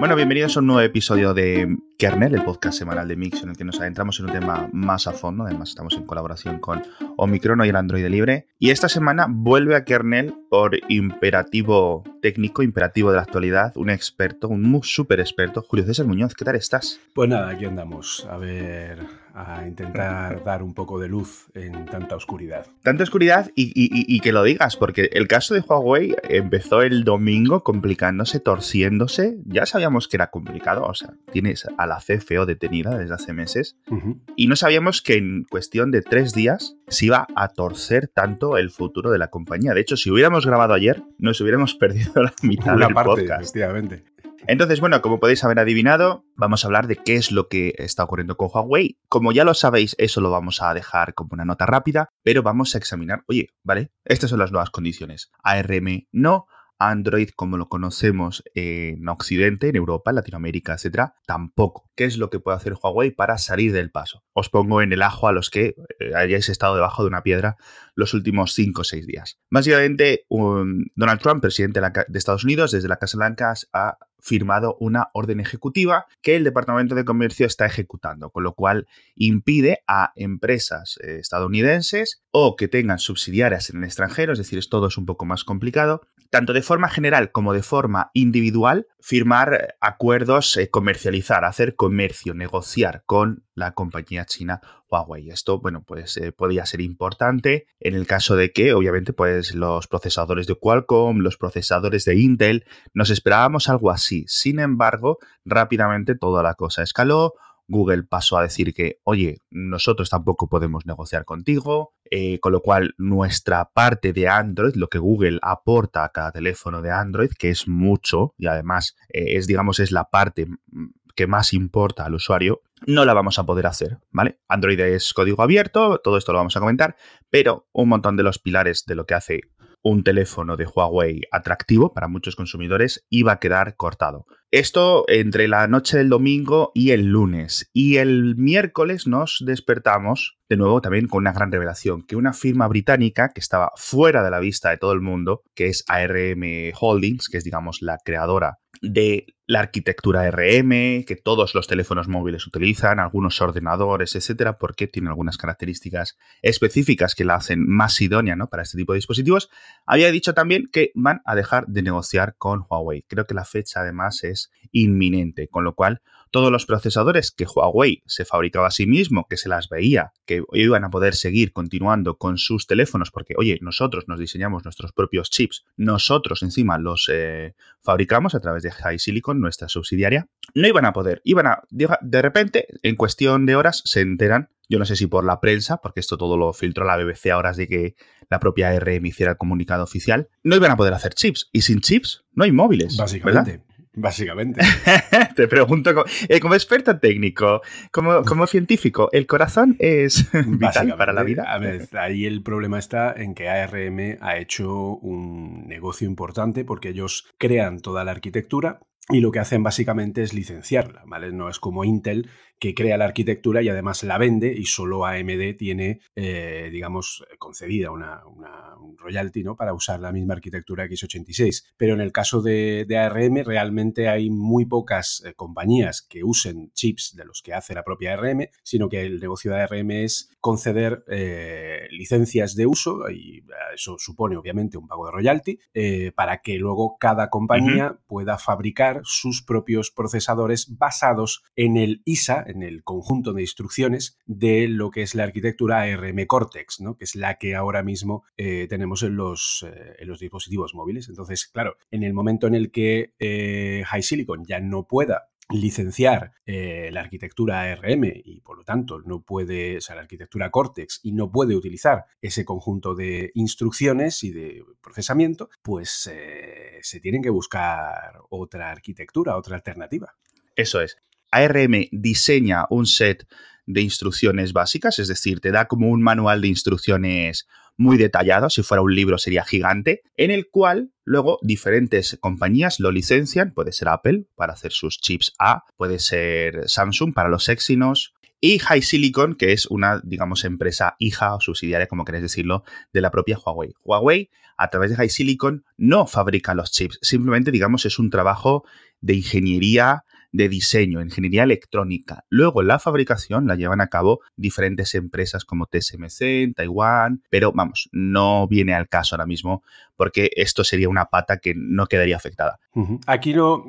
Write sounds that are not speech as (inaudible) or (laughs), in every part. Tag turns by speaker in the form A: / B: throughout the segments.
A: Bueno, bienvenidos a un nuevo episodio de Kernel, el podcast semanal de Mix, en el que nos adentramos en un tema más a fondo. Además, estamos en colaboración con Omicron y el Android libre. Y esta semana vuelve a Kernel por imperativo técnico, imperativo de la actualidad, un experto, un súper experto, Julio César Muñoz. ¿Qué tal estás?
B: Pues nada, aquí andamos. A ver, a intentar (laughs) dar un poco de luz en tanta oscuridad.
A: Tanta oscuridad y, que lo digas, porque el caso de Huawei empezó el domingo complicándose, torciéndose. Ya sabíamos que era complicado, o sea, tienes a la CFO detenida desde hace meses y no sabíamos que en cuestión de tres días se iba a torcer tanto el futuro de la compañía. De hecho, si hubiéramos grabado ayer, nos hubiéramos (laughs) perdido la mitad del
B: parte,
A: podcast.
B: Efectivamente.
A: Entonces, bueno, como podéis haber adivinado, vamos a hablar de qué es lo que está ocurriendo con Huawei. Como ya lo sabéis, eso lo vamos a dejar como una nota rápida, pero vamos a examinar, oye, ¿vale? Estas son las nuevas condiciones. ARM no, Android como lo conocemos en Occidente, en Europa, en Latinoamérica, etcétera, tampoco. ¿Qué es lo que puede hacer Huawei para salir del paso? Os pongo en el ajo a los que eh, hayáis estado debajo de una piedra los últimos 5 o 6 días. Básicamente, Donald Trump, presidente de Estados Unidos, desde la Casa Blanca ha firmado una orden ejecutiva que el Departamento de Comercio está ejecutando, con lo cual impide a empresas eh, estadounidenses o que tengan subsidiarias en el extranjero, es decir, todo es un poco más complicado, tanto de forma general como de forma individual, firmar acuerdos, eh, comercializar, hacer comercio, negociar con la compañía china Huawei. Esto, bueno, pues eh, podría ser importante en el caso de que, obviamente, pues los procesadores de Qualcomm, los procesadores de Intel, nos esperábamos algo así. Sin embargo, rápidamente toda la cosa escaló. Google pasó a decir que, oye, nosotros tampoco podemos negociar contigo, eh, con lo cual nuestra parte de Android, lo que Google aporta a cada teléfono de Android, que es mucho y además eh, es, digamos, es la parte que más importa al usuario, no la vamos a poder hacer, ¿vale? Android es código abierto, todo esto lo vamos a comentar, pero un montón de los pilares de lo que hace un teléfono de Huawei atractivo para muchos consumidores iba a quedar cortado. Esto entre la noche del domingo y el lunes. Y el miércoles nos despertamos de nuevo también con una gran revelación, que una firma británica que estaba fuera de la vista de todo el mundo, que es ARM Holdings, que es digamos la creadora de la arquitectura RM, que todos los teléfonos móviles utilizan, algunos ordenadores, etcétera, porque tiene algunas características específicas que la hacen más idónea ¿no? para este tipo de dispositivos, había dicho también que van a dejar de negociar con Huawei. Creo que la fecha además es inminente, con lo cual todos los procesadores que Huawei se fabricaba a sí mismo, que se las veía, que iban a poder seguir continuando con sus teléfonos, porque, oye, nosotros nos diseñamos nuestros propios chips, nosotros encima los eh, fabricamos a través de High Silicon, nuestra subsidiaria, no iban a poder, iban a, de repente, en cuestión de horas, se enteran yo no sé si por la prensa, porque esto todo lo filtró la BBC a horas de que la propia RM hiciera el comunicado oficial, no iban a poder hacer chips. Y sin chips no hay móviles.
B: Básicamente. Básicamente. (laughs)
A: Te pregunto, como, eh, experto técnico, como, como, científico, ¿el corazón es (laughs) vital para la vida?
B: A ver, ahí el problema está en que ARM ha hecho un negocio importante porque ellos crean toda la arquitectura y lo que hacen básicamente es licenciarla, ¿vale? No es como Intel que crea la arquitectura y además la vende y solo AMD tiene, eh, digamos, concedida una, un royalty ¿no? para usar la misma arquitectura x86. Pero en el caso de, ARM realmente hay muy pocas eh, compañías que usen chips de los que hace la propia ARM, sino que el negocio de ARM es conceder eh, licencias de uso y eso supone obviamente un pago de royalty para que luego cada compañía pueda fabricar sus propios procesadores basados en el ISA, en el conjunto de instrucciones de lo que es la arquitectura ARM Cortex, ¿no? que es la que ahora mismo eh, tenemos en los, eh, en los, dispositivos móviles. Entonces, claro, en el momento en el que eh, High Silicon ya no pueda licenciar la arquitectura ARM y por lo tanto no puede, o sea, la arquitectura Cortex y no puede utilizar ese conjunto de instrucciones y de procesamiento, pues se tienen que buscar otra arquitectura, otra alternativa.
A: Eso es. ARM diseña un set de instrucciones básicas, es decir, te da como un manual de instrucciones muy detallado, si fuera un libro sería gigante, en el cual luego diferentes compañías lo licencian, puede ser Apple para hacer sus chips A, puede ser Samsung para los Exynos, y High Silicon, que es una, digamos, empresa hija o subsidiaria, como queréis decirlo, de la propia Huawei. Huawei, a través de High Silicon, no fabrica los chips, simplemente, digamos, es un trabajo de ingeniería de diseño, ingeniería electrónica. Luego la fabricación la llevan a cabo diferentes empresas como TSMC en Taiwán, pero vamos, no viene al caso ahora mismo porque esto sería una pata que no quedaría afectada.
B: Aquí lo,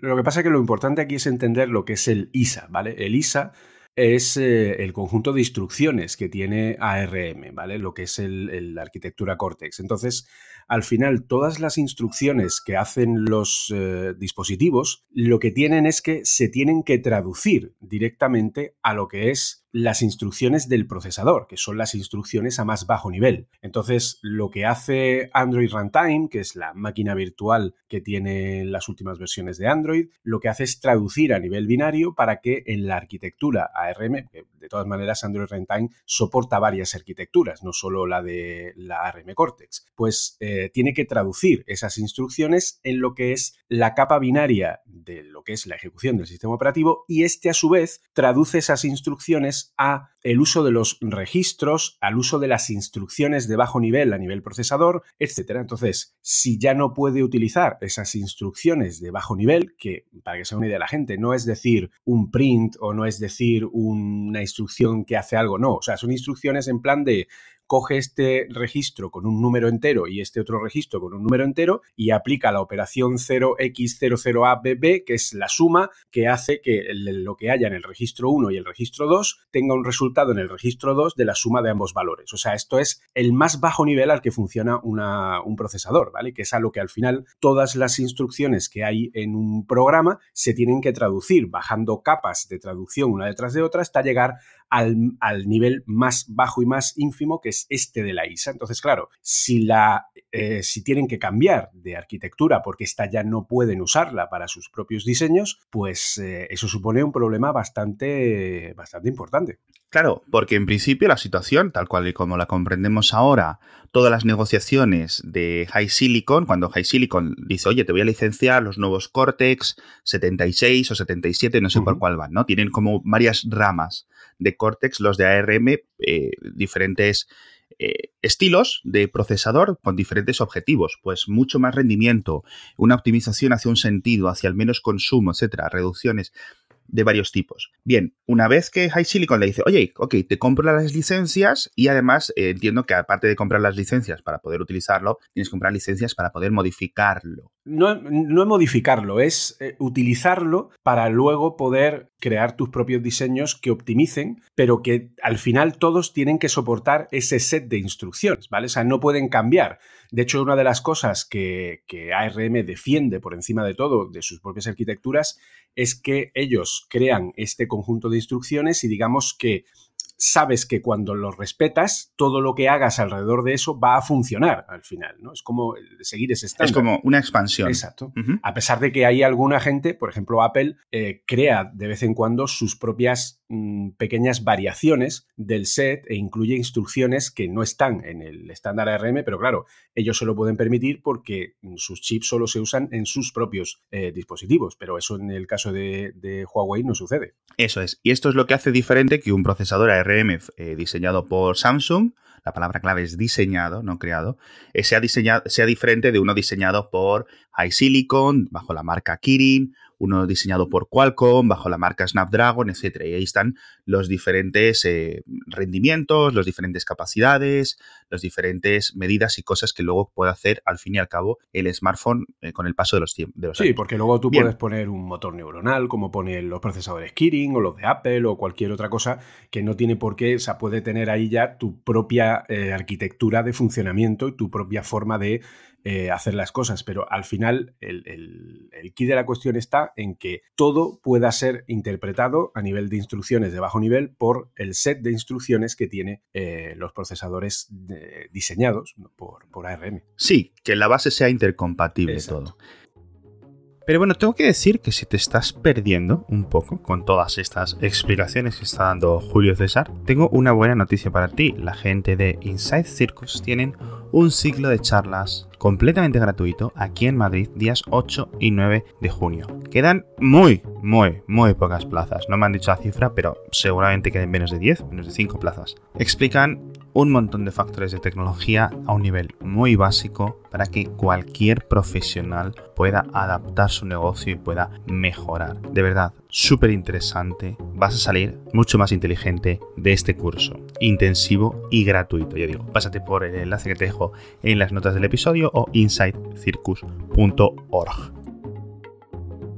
B: lo que pasa es que lo importante aquí es entender lo que es el ISA, ¿vale? El ISA es eh, el conjunto de instrucciones que tiene ARM, ¿vale? Lo que es la arquitectura Cortex. Entonces, al final, todas las instrucciones que hacen los eh, dispositivos, lo que tienen es que se tienen que traducir directamente a lo que es las instrucciones del procesador, que son las instrucciones a más bajo nivel. Entonces, lo que hace Android Runtime, que es la máquina virtual que tiene las últimas versiones de Android, lo que hace es traducir a nivel binario para que en la arquitectura ARM, de todas maneras Android Runtime soporta varias arquitecturas, no solo la de la ARM Cortex, pues eh, tiene que traducir esas instrucciones en lo que es la capa binaria de lo que es la ejecución del sistema operativo y este a su vez traduce esas instrucciones a el uso de los registros, al uso de las instrucciones de bajo nivel a nivel procesador, etc. Entonces, si ya no puede utilizar esas instrucciones de bajo nivel, que para que sea una idea de la gente, no es decir un print o no es decir una instrucción que hace algo, no, o sea, son instrucciones en plan de coge este registro con un número entero y este otro registro con un número entero y aplica la operación 0x00abb, que es la suma que hace que lo que haya en el registro 1 y el registro 2 tenga un resultado en el registro 2 de la suma de ambos valores. O sea, esto es el más bajo nivel al que funciona un procesador, ¿vale? Que es a lo que al final todas las instrucciones que hay en un programa se tienen que traducir, bajando capas de traducción una detrás de otra hasta llegar al, nivel más bajo y más ínfimo, que es este de la ISA. Entonces, claro, si, la, eh, si tienen que cambiar de arquitectura porque esta ya no pueden usarla para sus propios diseños, pues eh, eso supone un problema bastante, bastante importante.
A: Claro, porque en principio la situación, tal cual y como la comprendemos ahora, todas las negociaciones de High Silicon, cuando High Silicon dice, oye, te voy a licenciar los nuevos Cortex 76 o 77, no sé por cuál van, ¿no? Tienen como varias ramas de Cortex, los de ARM, eh, diferentes eh, estilos de procesador con diferentes objetivos, pues mucho más rendimiento, una optimización hacia un sentido, hacia el menos consumo, etcétera, reducciones de varios tipos. Bien, una vez que High Silicon le dice, oye, ok, te compro las licencias y además eh, entiendo que aparte de comprar las licencias para poder utilizarlo, tienes que comprar licencias para poder modificarlo.
B: No, no es modificarlo, es eh, utilizarlo para luego poder crear tus propios diseños que optimicen, pero que al final todos tienen que soportar ese set de instrucciones, ¿vale? O sea, no pueden cambiar. De hecho, una de las cosas que, ARM defiende por encima de todo de sus propias arquitecturas es que ellos crean este conjunto de instrucciones y digamos que sabes que cuando lo respetas, todo lo que hagas alrededor de eso va a funcionar al final, ¿no? Es como seguir ese estándar.
A: Es como una expansión.
B: Exacto. A pesar de que hay alguna gente, por ejemplo Apple, eh, crea de vez en cuando sus propias mm, pequeñas variaciones del set e incluye instrucciones que no están en el estándar ARM, pero claro, ellos se lo pueden permitir porque sus chips solo se usan en sus propios eh, dispositivos, pero eso en el caso de, de Huawei no sucede.
A: Eso es. Y esto es lo que hace diferente que un procesador ARM eh, diseñado por Samsung, la palabra clave es diseñado, no creado, eh, sea, diseñado, sea diferente de uno diseñado por iSilicon, bajo la marca Kirin, uno diseñado por Qualcomm, bajo la marca Snapdragon, etc. Y ahí están los diferentes eh, rendimientos, las diferentes capacidades, las diferentes medidas y cosas que luego puede hacer al fin y al cabo el smartphone eh, con el paso de los tiempos.
B: sí, porque luego tú puedes poner un motor neuronal, como ponen los procesadores Kirin o los de Apple o cualquier otra cosa que no tiene por qué, o sea, puede tener ahí ya tu propia eh, arquitectura de funcionamiento y tu propia forma de eh, hacer las cosas, pero al final el, el, key de la cuestión está en que todo pueda ser interpretado a nivel de instrucciones de bajo nivel por el set de instrucciones que tiene eh, los procesadores diseñados por, por, ARM.
A: Sí, que la base sea intercompatible todo. Pero bueno, tengo que decir que si te estás perdiendo un poco con todas estas explicaciones que está dando Julio César, tengo una buena noticia para ti. La gente de Inside Circus tienen un ciclo de charlas completamente gratuito aquí en Madrid días 8 y 9 de junio. Quedan muy, muy, muy pocas plazas. No me han dicho la cifra, pero seguramente queden menos de 10, menos de 5 plazas. Explican un montón de factores de tecnología a un nivel muy básico para que cualquier profesional pueda adaptar su negocio y pueda mejorar. De verdad, súper interesante. Vas a salir mucho más inteligente de este curso. Intensivo y gratuito. Ya digo, pásate por el enlace que te dejo en las notas del episodio o insidecircus.org.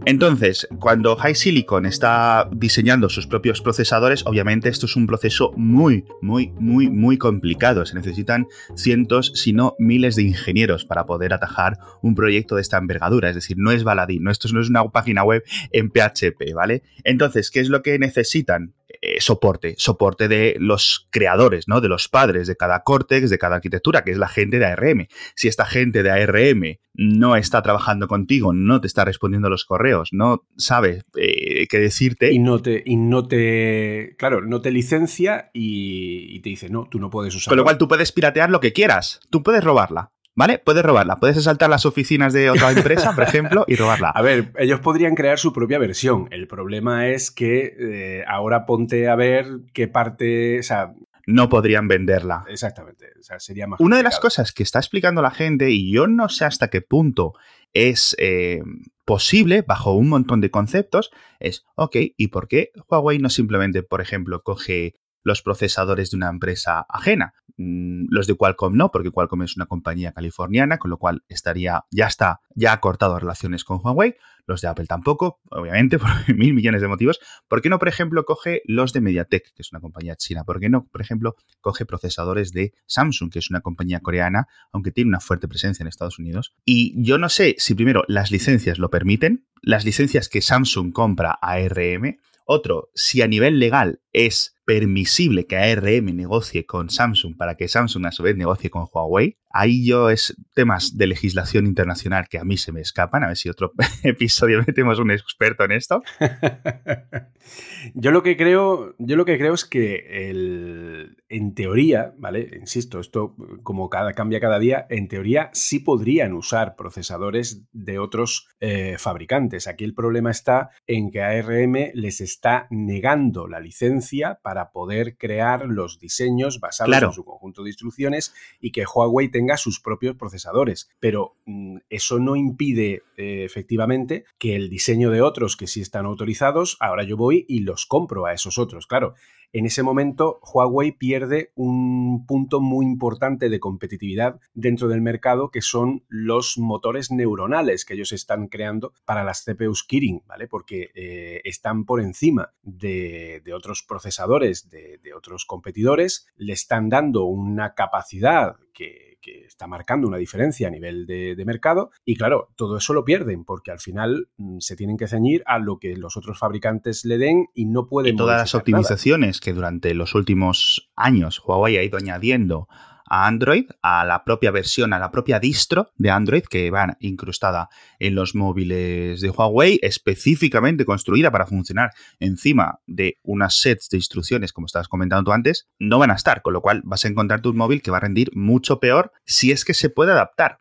A: Entonces, cuando High Silicon está diseñando sus propios procesadores, obviamente esto es un proceso muy, muy, muy, muy complicado. Se necesitan cientos, si no miles de ingenieros para poder atajar un proyecto de esta envergadura. Es decir, no es baladín, ¿no? esto no es una página web en PHP, ¿vale? Entonces, ¿qué es lo que necesitan? Eh, soporte, soporte de los creadores, ¿no? De los padres de cada cortex, de cada arquitectura, que es la gente de ARM. Si esta gente de ARM no está trabajando contigo, no te está respondiendo a los correos, no sabe eh, qué decirte.
B: Y no te, y no te, claro, no te licencia y, y te dice, no, tú no puedes usarla.
A: Con lo cual tú puedes piratear lo que quieras, tú puedes robarla. ¿Vale? Puedes robarla. Puedes asaltar las oficinas de otra (laughs) empresa, por ejemplo, y robarla.
B: A ver, ellos podrían crear su propia versión. El problema es que eh, ahora ponte a ver qué parte. O sea,
A: no podrían venderla.
B: Exactamente. O sea, sería más.
A: Una de las cosas que está explicando la gente, y yo no sé hasta qué punto es eh, posible, bajo un montón de conceptos, es, ok, ¿y por qué Huawei no simplemente, por ejemplo, coge los procesadores de una empresa ajena. Mm, los de Qualcomm no, porque Qualcomm es una compañía californiana, con lo cual estaría, ya está, ya ha cortado relaciones con Huawei. Los de Apple tampoco, obviamente, (laughs) por mil millones de motivos. ¿Por qué no, por ejemplo, coge los de MediaTek, que es una compañía china? ¿Por qué no, por ejemplo, coge procesadores de Samsung, que es una compañía coreana, aunque tiene una fuerte presencia en Estados Unidos? Y yo no sé si primero las licencias lo permiten, las licencias que Samsung compra a ARM, otro, si a nivel legal es permisible que ARM negocie con Samsung para que Samsung a su vez negocie con Huawei. Ahí yo es temas de legislación internacional que a mí se me escapan. A ver si otro (laughs) episodio metemos un experto en esto. (laughs)
B: yo lo que creo, yo lo que creo es que el, en teoría, ¿vale? Insisto, esto como cada, cambia cada día, en teoría sí podrían usar procesadores de otros eh, fabricantes. Aquí el problema está en que ARM les está negando la licencia para poder crear los diseños basados en su conjunto de instrucciones y que Huawei tenga sus propios procesadores. Pero mm, eso no impide eh, efectivamente que el diseño de otros que sí están autorizados, ahora yo voy y los compro a esos otros. Claro, en ese momento Huawei pierde un punto muy importante de competitividad dentro del mercado que son los motores neuronales que ellos están creando para las CPUs Kirin, ¿vale? Porque eh, están por encima de, otros procesadores, de otros competidores, le están dando una capacidad que que está marcando una diferencia a nivel de, mercado. Y claro, todo eso lo pierden porque al final mm, se tienen que ceñir a lo que los otros fabricantes le den y no pueden.
A: Y todas las optimizaciones que durante los últimos años Huawei ha ido añadiendo a Android, a la propia versión, a la propia distro de Android que va incrustada en los móviles de Huawei, específicamente construida para funcionar encima de unas sets de instrucciones, como estabas comentando tú antes, no van a estar, con lo cual vas a encontrarte un móvil que va a rendir mucho peor si es que se puede adaptar.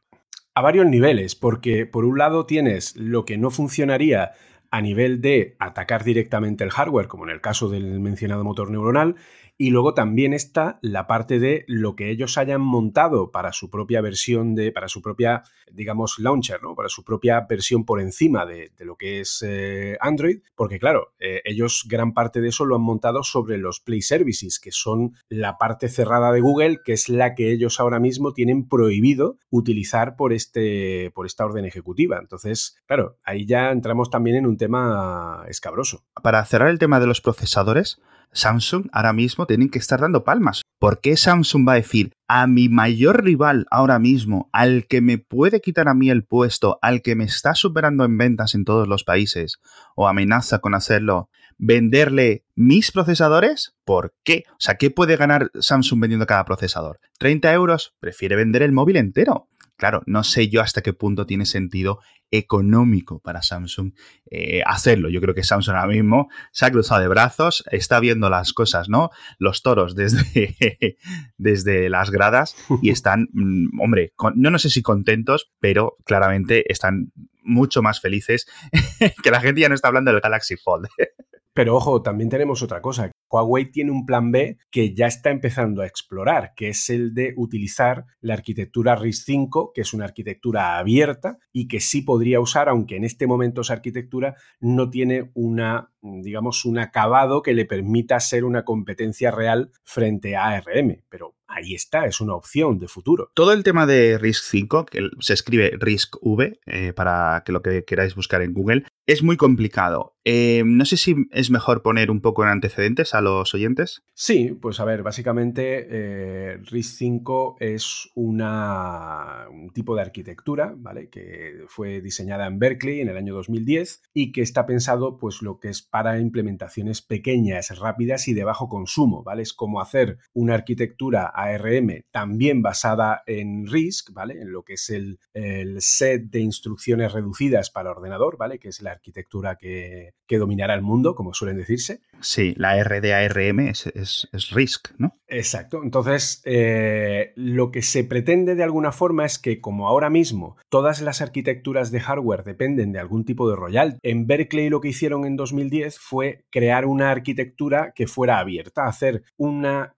B: A varios niveles, porque por un lado tienes lo que no funcionaría a nivel de atacar directamente el hardware, como en el caso del mencionado motor neuronal, y luego también está la parte de lo que ellos hayan montado para su propia versión de, para su propia, digamos, launcher, ¿no? Para su propia versión por encima de, lo que es eh, Android, porque claro, eh, ellos gran parte de eso lo han montado sobre los Play Services, que son la parte cerrada de Google, que es la que ellos ahora mismo tienen prohibido utilizar por, este, por esta orden ejecutiva. Entonces, claro, ahí ya entramos también en un tema escabroso.
A: Para cerrar el tema de los procesadores, Samsung ahora mismo tienen que estar dando palmas. ¿Por qué Samsung va a decir a mi mayor rival ahora mismo, al que me puede quitar a mí el puesto, al que me está superando en ventas en todos los países, o amenaza con hacerlo, venderle mis procesadores? ¿Por qué? O sea, ¿qué puede ganar Samsung vendiendo cada procesador? ¿30 euros? Prefiere vender el móvil entero. Claro, no sé yo hasta qué punto tiene sentido económico para Samsung eh, hacerlo. Yo creo que Samsung ahora mismo se ha cruzado de brazos, está viendo las cosas, ¿no? Los toros desde, (laughs) desde las gradas y (laughs) están, mm, hombre, no, no sé si contentos, pero claramente están mucho más felices (laughs) que la gente ya no está hablando del Galaxy Fold.
B: Pero ojo, también tenemos otra cosa. Huawei tiene un plan B que ya está empezando a explorar, que es el de utilizar la arquitectura RISC-V, que es una arquitectura abierta y que sí podría usar, aunque en este momento esa arquitectura no tiene una, digamos, un acabado que le permita ser una competencia real frente a ARM. Pero ahí está, es una opción de futuro.
A: Todo el tema de RISC-V, que se escribe RISC-V, eh, para que lo que queráis buscar en Google, es muy complicado. Eh, no sé si es mejor poner un poco en antecedentes a los oyentes.
B: Sí, pues a ver, básicamente eh, RISC-V es una, un tipo de arquitectura, ¿vale? Que fue diseñada en Berkeley en el año 2010 y que está pensado, pues, lo que es para implementaciones pequeñas, rápidas y de bajo consumo, ¿vale? Es como hacer una arquitectura ARM también basada en RISC, ¿vale? En lo que es el, el set de instrucciones reducidas para ordenador, ¿vale? Que es la arquitectura que, dominará el mundo, como suelen decirse.
A: Sí, la RDARM es, es, RISC, ¿no?
B: Exacto. Entonces, eh, lo que se pretende de alguna forma es que, como ahora mismo todas las arquitecturas de hardware dependen de algún tipo de royal, en Berkeley lo que hicieron en 2010 fue crear una arquitectura que fuera abierta, hacer una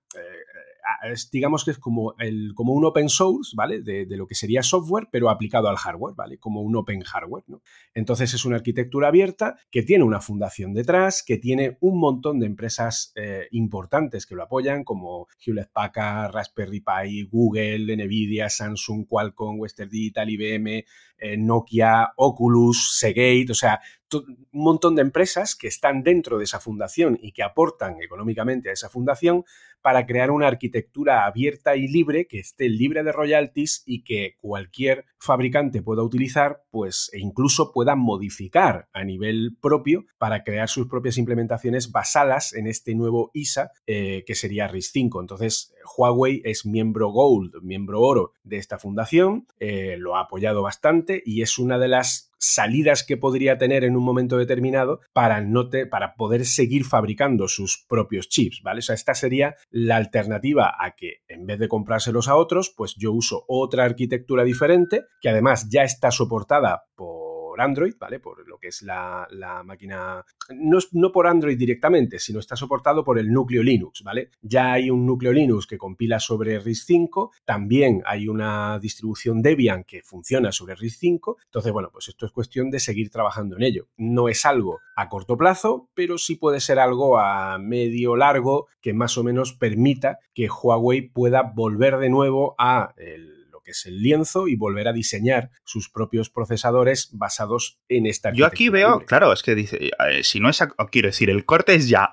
B: digamos que es como, el, como un open source, ¿vale? De, lo que sería software, pero aplicado al hardware, ¿vale? Como un open hardware, ¿no? Entonces es una arquitectura abierta que tiene una fundación detrás, que tiene un montón de empresas eh, importantes que lo apoyan, como Hewlett Packard, Raspberry Pi, Google, Nvidia, Samsung, Qualcomm, Western Digital, IBM, eh, Nokia, Oculus, Seagate, o sea, un montón de empresas que están dentro de esa fundación y que aportan económicamente a esa fundación para crear una arquitectura abierta y libre que esté libre de royalties y que cualquier fabricante pueda utilizar, pues e incluso pueda modificar a nivel propio para crear sus propias implementaciones basadas en este nuevo ISA eh, que sería RIS5. Entonces, Huawei es miembro Gold, miembro oro de esta fundación, eh, lo ha apoyado bastante y es una de las salidas que podría tener en un momento determinado para, no para poder seguir fabricando sus propios chips, ¿vale? O sea, esta sería la alternativa a que en vez de comprárselos a otros, pues yo uso otra arquitectura diferente que además ya está soportada por Android, ¿vale? Por lo que es la, máquina, no, no, por Android directamente, sino está soportado por el núcleo Linux, ¿vale? Ya hay un núcleo Linux que compila sobre RISC-V, también hay una distribución Debian que funciona sobre RISC-V, entonces, bueno, pues esto es cuestión de seguir trabajando en ello. No es algo a corto plazo, pero sí puede ser algo a medio largo que más o menos permita que Huawei pueda volver de nuevo a el que es el lienzo, y volver a diseñar sus propios procesadores basados en esta
A: Yo aquí veo, claro, es que dice, eh, si no es, quiero decir, el corte es ya.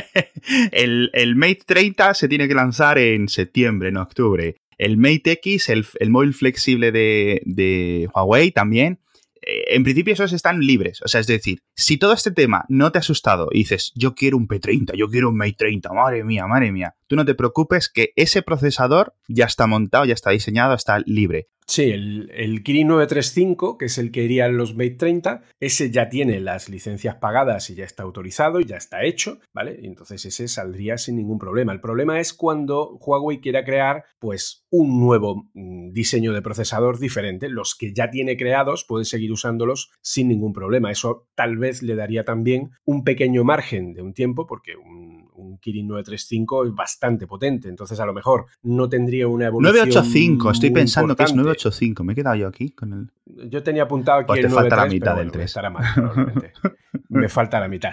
A: (laughs) el, Mate 30 se tiene que lanzar en septiembre, en octubre. El Mate X, el, el móvil flexible de, de Huawei también en principio esos están libres. O sea, es decir, si todo este tema no te ha asustado y dices, yo quiero un P30, yo quiero un Mate 30, madre mía, madre mía, tú no te preocupes que ese procesador ya está montado, ya está diseñado, está libre.
B: Sí, el, el, Kirin 935, que es el que iría en los Mate 30, ese ya tiene las licencias pagadas y ya está autorizado y ya está hecho, ¿vale? Y entonces ese saldría sin ningún problema. El problema es cuando Huawei quiera crear, pues, un nuevo mm, diseño de procesador diferente. Los que ya tiene creados puede seguir usándolos sin ningún problema. Eso tal vez le daría también un pequeño margen de un tiempo, porque un, Kirin 935 es bastante potente. Entonces, a lo mejor no tendría una evolución.
A: 985, estoy pensando que es 985. Me he quedado yo aquí con el.
B: Yo tenía apuntado aquí
A: pues
B: el
A: te (laughs) falta la mitad del 3.
B: Me falta la mitad.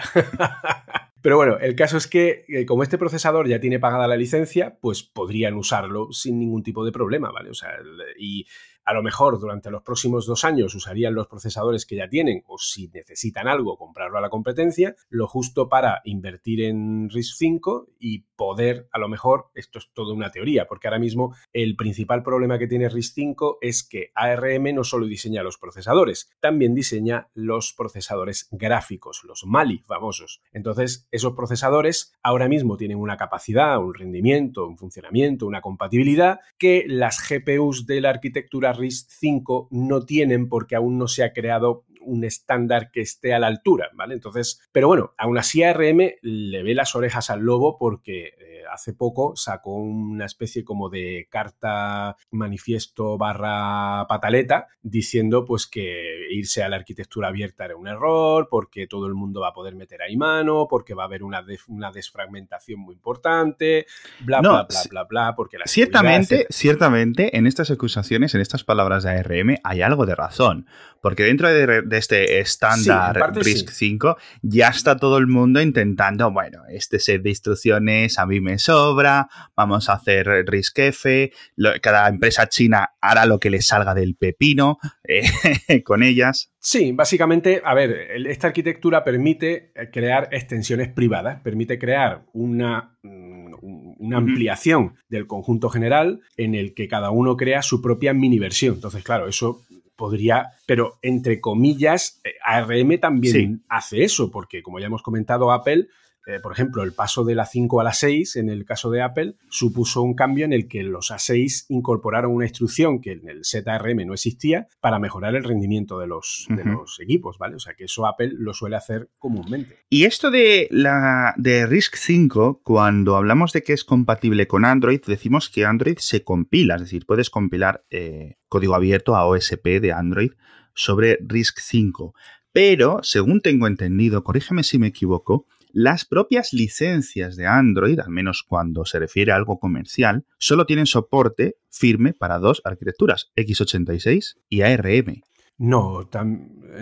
B: Pero bueno, el caso es que eh, como este procesador ya tiene pagada la licencia, pues podrían usarlo sin ningún tipo de problema, ¿vale? O sea, y a lo mejor durante los próximos dos años usarían los procesadores que ya tienen o si necesitan algo, comprarlo a la competencia, lo justo para invertir en RISC-V y poder, a lo mejor, esto es toda una teoría, porque ahora mismo el principal problema que tiene RISC-V es que ARM no solo diseña los procesadores, también diseña los procesadores gráficos, los Mali famosos. Entonces, esos procesadores ahora mismo tienen una capacidad, un rendimiento, un funcionamiento, una compatibilidad que las GPUs de la arquitectura RISC 5 no tienen porque aún no se ha creado un estándar que esté a la altura, ¿vale? Entonces, pero bueno, aún así ARM le ve las orejas al lobo porque eh, hace poco sacó una especie como de carta manifiesto barra pataleta diciendo pues que irse a la arquitectura abierta era un error, porque todo el mundo va a poder meter ahí mano, porque va a haber una, una desfragmentación muy importante, bla, bla, bla, bla, bla, porque la
A: Ciertamente, ciertamente, en estas acusaciones, en estas palabras de ARM, hay algo de razón, porque dentro de, este estándar RISC 5 ya está todo el mundo intentando, bueno, este set de instrucciones a mí me sobra, vamos a hacer RISC-F, cada empresa china hará lo que le salga del pepino eh, (laughs) con ellas.
B: Sí, básicamente, a ver, esta arquitectura permite eh, crear extensiones privadas, permite crear una, mm, una ampliación del conjunto general en el que cada uno crea su propia mini versión. Entonces, claro, eso podría, pero entre comillas, eh, ARM también hace eso, porque como ya hemos comentado, Apple eh, por ejemplo, el paso de la 5 a la 6, en el caso de Apple, supuso un cambio en el que los A6 incorporaron una instrucción que en el ZRM no existía para mejorar el rendimiento de los, los equipos, ¿vale? O sea que eso Apple lo suele hacer comúnmente.
A: Y esto de la de RISC 5, cuando hablamos de que es compatible con Android, decimos que Android se compila, es decir, puedes compilar eh, código abierto a OSP de Android sobre RISC 5. Pero, según tengo entendido, corrígeme si me equivoco, las propias licencias de Android, al menos cuando se refiere a algo comercial, solo tienen soporte firme para dos arquitecturas, x86 y ARM.
B: No,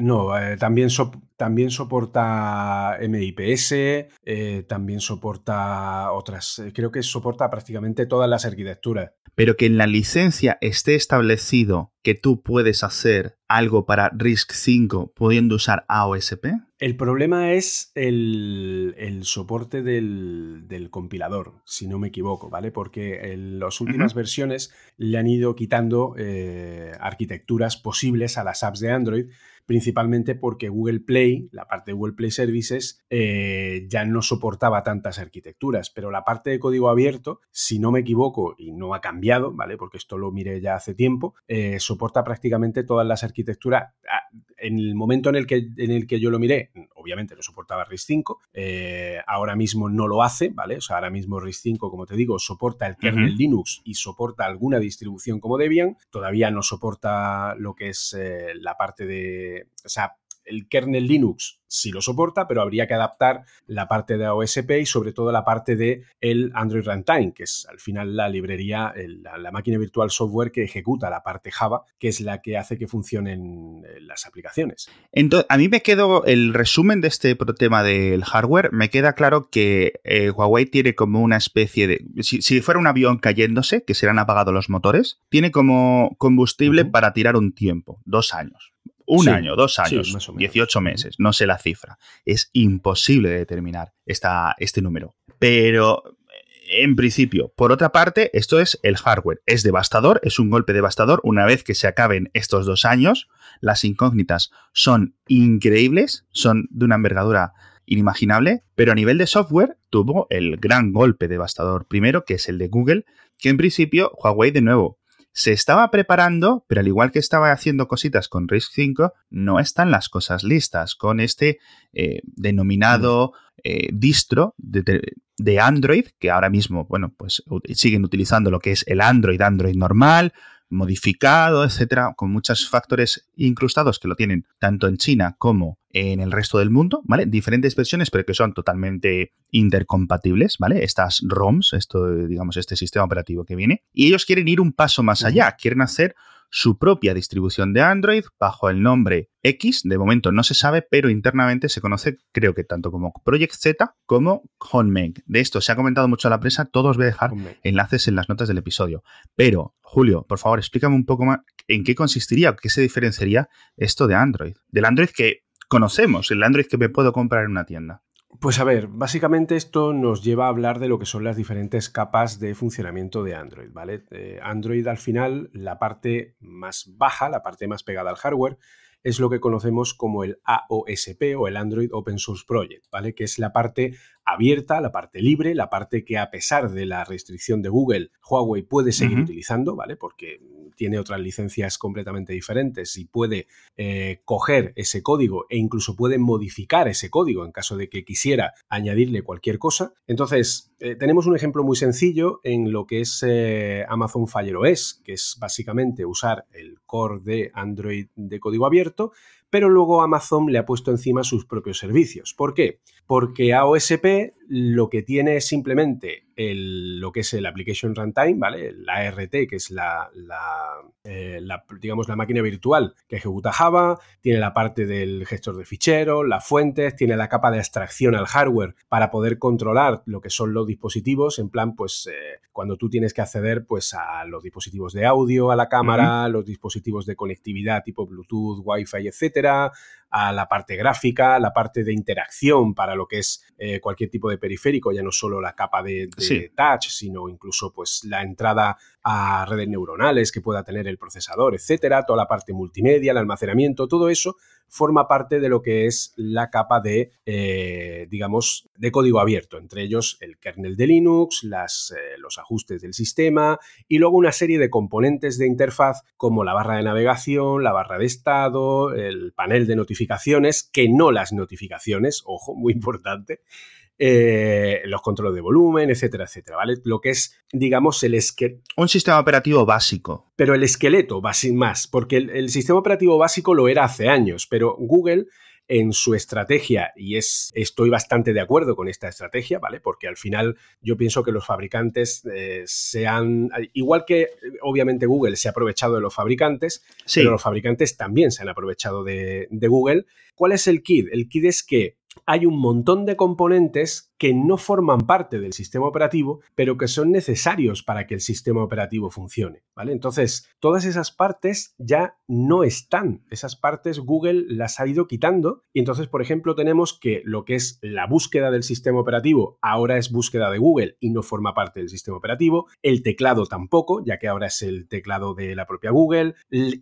B: no eh, también, también soporta MIPS, eh, también soporta otras, eh, creo que soporta prácticamente todas las arquitecturas.
A: Pero que en la licencia esté establecido que tú puedes hacer algo para RISC 5 pudiendo usar AOSP?
B: El problema es el, soporte del, compilador, si no me equivoco, ¿vale? Porque en las últimas versiones le han ido quitando arquitecturas posibles a las apps de Android principalmente porque Google Play, la parte de Google Play Services, eh, ya no soportaba tantas arquitecturas, pero la parte de código abierto, si no me equivoco, y no ha cambiado, ¿vale? Porque esto lo miré ya hace tiempo, eh, soporta prácticamente todas las arquitecturas. Ah, en el momento en el, que, en el que yo lo miré, obviamente no soportaba RISC 5, eh, ahora mismo no lo hace, ¿vale? O sea, ahora mismo RISC 5, como te digo, soporta el kernel Linux y soporta alguna distribución como Debian, todavía no soporta lo que es la parte de o sea, el kernel Linux sí lo soporta, pero habría que adaptar la parte de OSP y sobre todo la parte de el Android Runtime, que es al final la librería, la, máquina virtual software que ejecuta la parte Java, que es la que hace que funcionen eh, las aplicaciones.
A: Entonces, a mí me quedó el resumen de este tema del hardware, me queda claro que eh, Huawei tiene como una especie de, si, fuera un avión cayéndose, que serán apagados los motores, tiene como combustible para tirar un tiempo, dos años. Un año, dos años, 18 meses, no sé la cifra. Es imposible determinar esta, este número. Pero en principio, por otra parte, esto es el hardware. Es devastador, es un golpe devastador. Una vez que se acaben estos dos años, las incógnitas son increíbles, son de una envergadura inimaginable, pero a nivel de software tuvo el gran golpe devastador primero, que es el de Google, que en principio Huawei de nuevo se estaba preparando, pero al igual que estaba haciendo cositas con RISC 5, no están las cosas listas con este eh, denominado eh, distro de, Android, que ahora mismo, bueno, pues siguen utilizando lo que es el Android, Android normal, modificado, etcétera, con muchos factores incrustados que lo tienen tanto en China como en el resto del mundo, ¿vale? Diferentes versiones, pero que son totalmente intercompatibles, ¿vale? Estas ROMs, esto, digamos, este sistema operativo que viene. Y ellos quieren ir un paso más allá, quieren hacer su propia distribución de Android bajo el nombre X. De momento no se sabe, pero internamente se conoce, creo que tanto como Project Z como HomeMake. De esto se ha comentado mucho a la prensa, todos voy a dejar enlaces en las notas del episodio. Pero, Julio, por favor, explícame un poco más en qué consistiría, qué se diferenciaría esto de Android. Del Android que conocemos, el Android que me puedo comprar en una tienda.
B: Pues a ver, básicamente esto nos lleva a hablar de lo que son las diferentes capas de funcionamiento de Android, ¿vale? Eh, Android al final, la parte más baja, la parte más pegada al hardware, es lo que conocemos como el AOSP o el Android Open Source Project, ¿vale? Que es la parte abierta, la parte libre, la parte que a pesar de la restricción de Google, Huawei puede seguir utilizando, ¿vale? Porque tiene otras licencias completamente diferentes y puede eh, coger ese código e incluso puede modificar ese código en caso de que quisiera añadirle cualquier cosa. Entonces, eh, tenemos un ejemplo muy sencillo en lo que es eh, Amazon Fire OS, que es básicamente usar el core de Android de código abierto, pero luego Amazon le ha puesto encima sus propios servicios. ¿Por qué? Porque AOSP lo que tiene es simplemente lo que es el Application Runtime, ¿vale? La ART, que es la, eh, la, digamos, la máquina virtual que ejecuta Java, tiene la parte del gestor de ficheros, las fuentes, tiene la capa de abstracción al hardware para poder controlar lo que son los dispositivos, en plan, pues, eh, cuando tú tienes que acceder, pues, a los dispositivos de audio, a la cámara, los dispositivos de conectividad tipo Bluetooth, Wi-Fi, etcétera, a la parte gráfica, la parte de interacción para lo que es eh, cualquier tipo de periférico, ya no solo la capa de, touch, sino incluso pues la entrada a redes neuronales que pueda tener el procesador, etcétera, toda la parte multimedia, el almacenamiento, todo eso forma parte de lo que es la capa de, eh, digamos, de código abierto, entre ellos el kernel de Linux, las, eh, los ajustes del sistema y luego una serie de componentes de interfaz como la barra de navegación, la barra de estado, el panel de notificaciones, que no las notificaciones, ojo, muy importante, eh, los controles de volumen, etcétera, etcétera, ¿vale? Lo que es, digamos, el esqueleto.
A: Un sistema operativo básico.
B: Pero el esqueleto va sin más, porque el, sistema operativo básico lo era hace años, pero Google en su estrategia, y es, estoy bastante de acuerdo con esta estrategia, ¿vale? Porque al final yo pienso que los fabricantes eh, se han, igual que obviamente Google se ha aprovechado de los fabricantes, pero los fabricantes también se han aprovechado de, de Google. ¿Cuál es el kit? El kit es que hay un montón de componentes que no forman parte del sistema operativo, pero que son necesarios para que el sistema operativo funcione, ¿vale? Entonces, todas esas partes ya no están. Esas partes Google las ha ido quitando y entonces, por ejemplo, tenemos que lo que es la búsqueda del sistema operativo ahora es búsqueda de Google y no forma parte del sistema operativo. El teclado tampoco, ya que ahora es el teclado de la propia Google.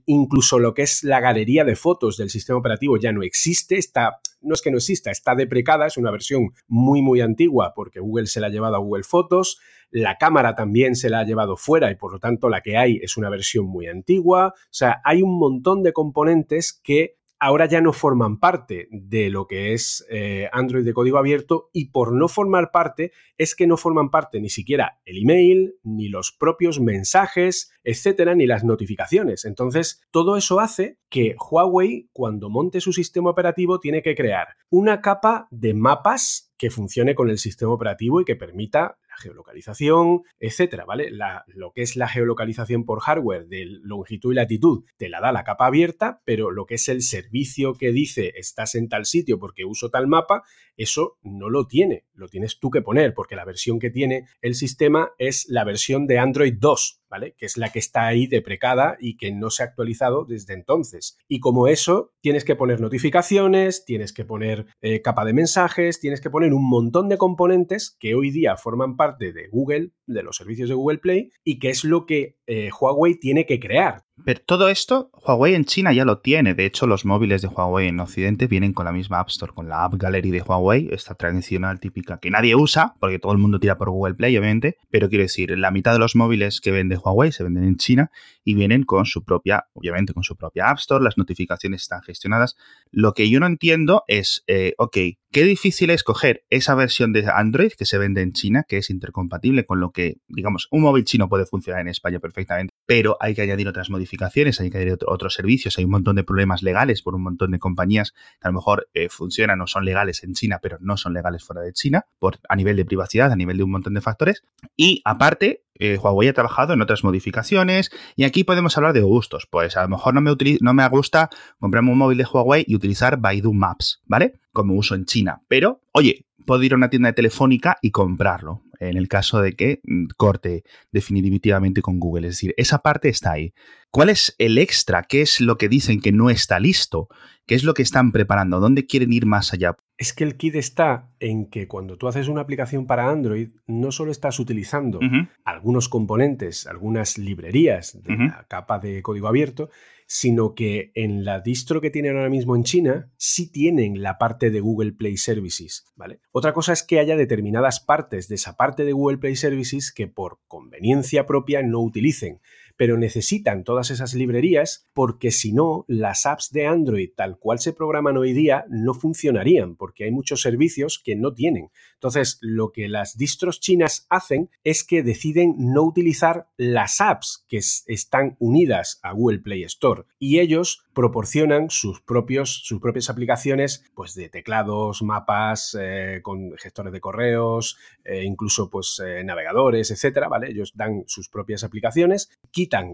B: Incluso lo que es la galería de fotos del sistema operativo ya no existe, está no es que no exista, está deprecada, es una versión muy, muy antigua porque Google se la ha llevado a Google Fotos, la cámara también se la ha llevado fuera y por lo tanto la que hay es una versión muy antigua. O sea, hay un montón de componentes que ahora ya no forman parte de lo que es eh, Android de código abierto y por no formar parte es que no forman parte ni siquiera el email, ni los propios mensajes, etcétera, ni las notificaciones. Entonces, todo eso hace que Huawei, cuando monte su sistema operativo, tiene que crear una capa de mapas que funcione con el sistema operativo y que permita geolocalización, etcétera, ¿vale? lo que es la geolocalización por hardware de longitud y latitud te la da la capa abierta, pero lo que es el servicio que dice estás en tal sitio porque uso tal mapa, eso no lo tiene, lo tienes tú que poner, porque la versión que tiene el sistema es la versión de Android 2, ¿vale? Que es la que está ahí deprecada y que no se ha actualizado desde entonces. Y como eso, tienes que poner notificaciones, tienes que poner eh, capa de mensajes, tienes que poner un montón de componentes que hoy día forman parte de Google, de los servicios de Google Play, y que es lo que eh, Huawei tiene que crear.
A: Pero todo esto, Huawei en China ya lo tiene. De hecho, los móviles de Huawei en Occidente vienen con la misma App Store, con la App Gallery de Huawei, esta tradicional típica que nadie usa, porque todo el mundo tira por Google Play, obviamente. Pero quiero decir, la mitad de los móviles que vende Huawei se venden en China y vienen con su propia, obviamente, con su propia App Store. Las notificaciones están gestionadas. Lo que yo no entiendo es, eh, ok, qué difícil es coger esa versión de Android que se vende en China, que es intercompatible con lo que, digamos, un móvil chino puede funcionar en España perfectamente, pero hay que añadir otras modificaciones, hay que añadir otros servicios, hay un montón de problemas legales por un montón de compañías que a lo mejor eh, funcionan o son legales en China, pero no son legales fuera de China, por, a nivel de privacidad, a nivel de un montón de factores. Y aparte, eh, Huawei ha trabajado en otras modificaciones y aquí podemos hablar de gustos. Pues a lo mejor no me, no me gusta comprarme un móvil de Huawei y utilizar Baidu Maps, ¿vale? Como uso en China. Pero, oye, puedo ir a una tienda de telefónica y comprarlo en el caso de que mm, corte definitivamente con Google. Es decir, esa parte está ahí. ¿Cuál es el extra? ¿Qué es lo que dicen que no está listo? ¿Qué es lo que están preparando? ¿Dónde quieren ir más allá?
B: Es que el kit está en que cuando tú haces una aplicación para Android, no solo estás utilizando algunos componentes, algunas librerías de la capa de código abierto, sino que en la distro que tienen ahora mismo en China sí tienen la parte de Google Play Services, ¿vale? Otra cosa es que haya determinadas partes de esa parte de Google Play Services que por conveniencia propia no utilicen pero necesitan todas esas librerías porque si no, las apps de Android tal cual se programan hoy día no funcionarían porque hay muchos servicios que no tienen. Entonces, lo que las distros chinas hacen es que deciden no utilizar las apps que están unidas a Google Play Store y ellos proporcionan sus, propios, sus propias aplicaciones pues, de teclados, mapas, eh, con gestores de correos, eh, incluso pues, eh, navegadores, etcétera, ¿vale? Ellos dan sus propias aplicaciones,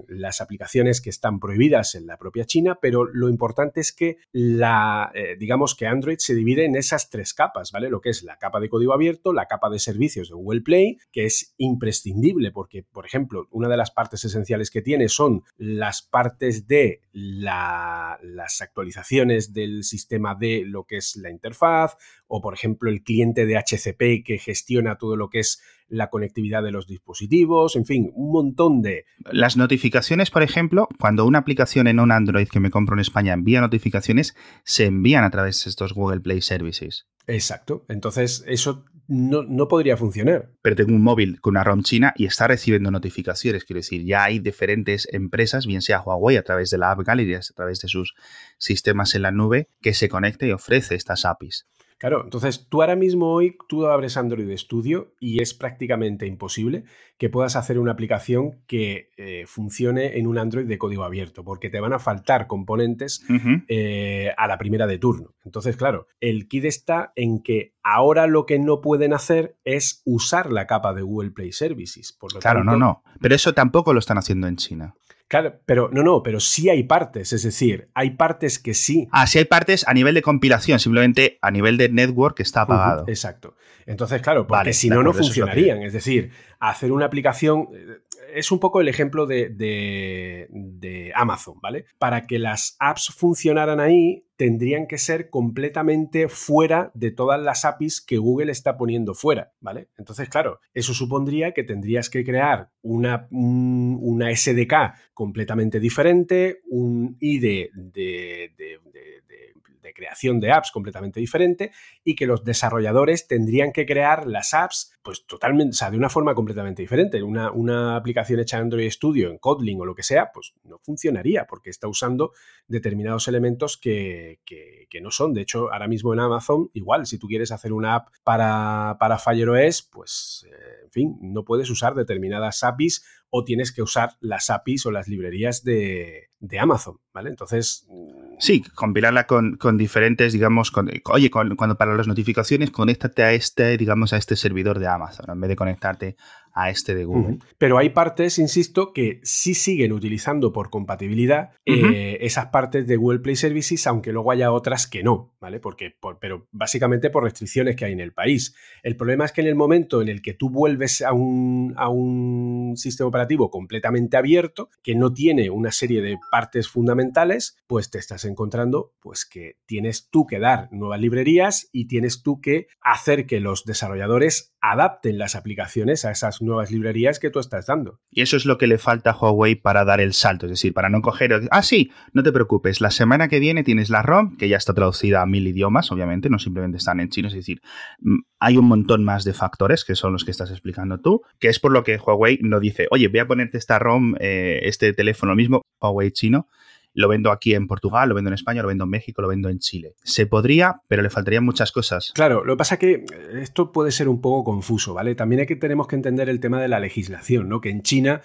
B: las aplicaciones que están prohibidas en la propia China, pero lo importante es que la, digamos que Android se divide en esas tres capas, ¿vale? Lo que es la capa de código abierto, la capa de servicios de Google Play, que es imprescindible porque, por ejemplo, una de las partes esenciales que tiene son las partes de la las actualizaciones del sistema de lo que es la interfaz o, por ejemplo, el cliente de HCP que gestiona todo lo que es la conectividad de los dispositivos, en fin, un montón de...
A: Las notificaciones, por ejemplo, cuando una aplicación en un Android que me compro en España envía notificaciones, se envían a través de estos Google Play Services.
B: Exacto. Entonces, eso no, podría funcionar.
A: Pero tengo un móvil con una ROM china y está recibiendo notificaciones. Quiero decir, ya hay diferentes empresas, bien sea Huawei a través de la App Gallery, a través de sus sistemas en la nube, que se conecta y ofrece estas APIs.
B: Claro, entonces tú ahora mismo hoy, tú abres Android Studio y es prácticamente imposible que puedas hacer una aplicación que eh, funcione en un Android de código abierto, porque te van a faltar componentes eh, a la primera de turno. Entonces, claro, el kit está en que ahora lo que no pueden hacer es usar la capa de Google Play Services.
A: claro, no, no. Pero eso tampoco lo están haciendo en China.
B: Claro, pero no, no, pero sí hay partes, es decir, hay partes que sí.
A: Ah, sí hay partes a nivel de compilación, simplemente a nivel de network está apagado.
B: exacto. Entonces, claro, porque si no, no funcionarían. Es, decir, hacer una aplicación eh, es un poco el ejemplo de, de, Amazon, ¿vale? Para que las apps funcionaran ahí, tendrían que ser completamente fuera de todas las APIs que Google está poniendo fuera, ¿vale? Entonces, claro, eso supondría que tendrías que crear una, una SDK completamente diferente, un IDE de, creación de apps completamente diferente y que los desarrolladores tendrían que crear las apps pues totalmente, o sea, de una forma completamente diferente. Una, una aplicación hecha en Android Studio, en Kotlin o lo que sea, pues no funcionaría porque está usando determinados elementos que, no son. De hecho, ahora mismo en Amazon, igual, si tú quieres hacer una app para, para FireOS, pues, eh, en fin, no puedes usar determinadas APIs o tienes que usar las APIs o las librerías de, Amazon, ¿vale? Entonces...
A: Mm, sí, compilarla con, diferentes, digamos, oye, cuando para las notificaciones, conéctate a este, digamos, a este servidor de Amazon, en vez de conectarte a este de Google.
B: Pero hay partes, insisto, que sí siguen utilizando por compatibilidad eh, esas partes de Google Play Services, aunque luego haya otras que no, ¿vale? Porque, pero básicamente por restricciones que hay en el país. El problema es que en el momento en el que tú vuelves a un, a un sistema operativo completamente abierto, que no tiene una serie de partes fundamentales, pues te estás encontrando pues que tienes tú que dar nuevas librerías y tienes tú que hacer que los desarrolladores adapten las aplicaciones a esas nuevas librerías que tú estás dando.
A: Y eso es lo que le falta a Huawei para dar el salto, es decir, para no coger, ah, sí, no te preocupes, la semana que viene tienes la ROM, que ya está traducida a mil idiomas, obviamente, no simplemente están en chino, es decir, mm, hay un montón más de factores, que son los que estás explicando tú, que es por lo que Huawei no dice, oye, voy a ponerte esta ROM, eh, este teléfono mismo, Huawei chino, lo vendo aquí en Portugal, lo vendo en España, lo vendo en México, lo vendo en Chile. Se podría, pero le faltarían muchas cosas.
B: Claro, lo que pasa es que esto puede ser un poco confuso, ¿vale? También hay que, tenemos que entender el tema de la legislación, ¿no? Que en China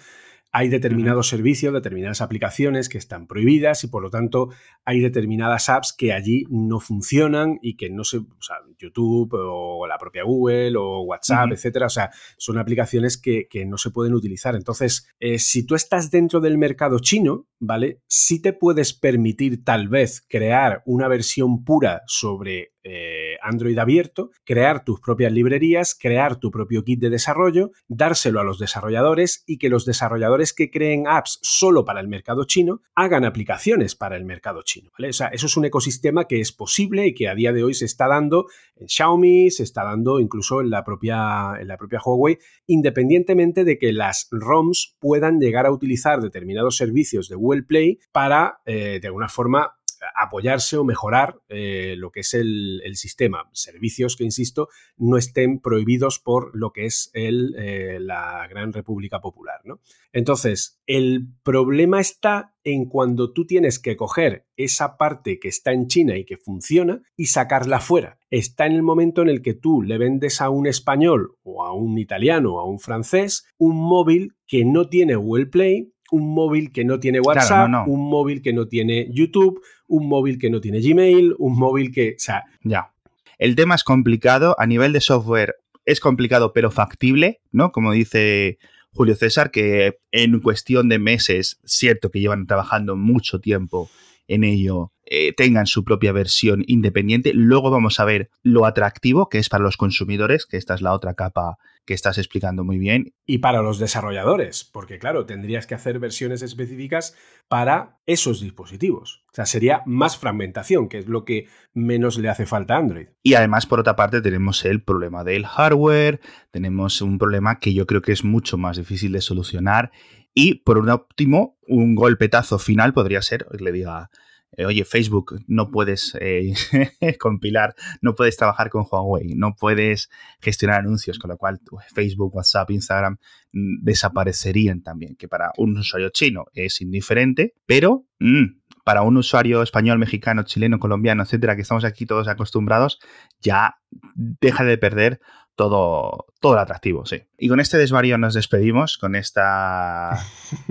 B: hay determinados servicios, determinadas aplicaciones que están prohibidas y por lo tanto hay determinadas apps que allí no funcionan y que no se, o sea, YouTube o la propia Google o WhatsApp, etcétera, o sea, son aplicaciones que, no se pueden utilizar. Entonces, eh, si tú estás dentro del mercado chino, ¿vale? Sí te puedes permitir tal vez crear una versión pura sobre eh, Android abierto, crear tus propias librerías, crear tu propio kit de desarrollo, dárselo a los desarrolladores y que los desarrolladores que creen apps solo para el mercado chino hagan aplicaciones para el mercado chino. O sea, eso es un ecosistema que es posible y que a día de hoy se está dando en Xiaomi, se está dando incluso en la propia, en la propia Huawei, independientemente de que las ROMs puedan llegar a utilizar determinados servicios de Google Play para, eh, de alguna forma, apoyarse o mejorar eh, lo que es el, sistema. Servicios que, insisto, no estén prohibidos por lo que es eh, la Gran República Popular. ¿no? Entonces, el problema está en cuando tú tienes que coger esa parte que está en China y que funciona y sacarla fuera. Está en el momento en el que tú le vendes a un español o a un italiano o a un francés un móvil que no tiene Google Play un móvil que no tiene WhatsApp, un móvil que no tiene YouTube, un móvil que no tiene Gmail, un móvil que... O sea,
A: ya. El tema es complicado, a nivel de software es complicado pero factible, ¿no? Como dice Julio César, que en cuestión de meses, cierto que llevan trabajando mucho tiempo en ello, eh, tengan su propia versión independiente. Luego vamos a ver lo atractivo que es para los consumidores, que esta es la otra capa que estás explicando muy bien.
B: Y para los desarrolladores, porque claro, tendrías que hacer versiones específicas para esos dispositivos. O sea, sería más fragmentación, que es lo que menos le hace falta a Android.
A: Y además, por otra parte, tenemos el problema del hardware, tenemos un problema que yo creo que es mucho más difícil de solucionar. Y por un óptimo, un golpetazo final podría ser, le diga, eh, oye, Facebook, no puedes eh, (laughs) compilar, no puedes trabajar con Huawei, no puedes gestionar anuncios, con lo cual Facebook, WhatsApp, Instagram mm, desaparecerían también, que para un usuario chino es indiferente, pero mm, para un usuario español, mexicano, chileno, colombiano, etcétera, que estamos aquí todos acostumbrados, ya deja de perder todo, todo el atractivo, sí. Y con este desvarío nos despedimos, con esta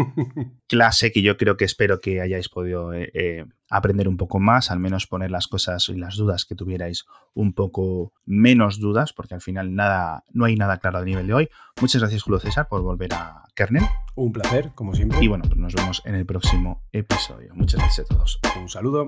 A: (laughs) clase que yo creo que espero que hayáis podido eh, eh, aprender un poco más, al menos poner las cosas y las dudas que tuvierais un poco menos dudas, porque al final nada, no hay nada claro a nivel de hoy. Muchas gracias, Julio César, por volver a Kernel.
B: Un placer, como siempre.
A: Y bueno, pues nos vemos en el próximo episodio. Muchas gracias a todos.
B: Un saludo.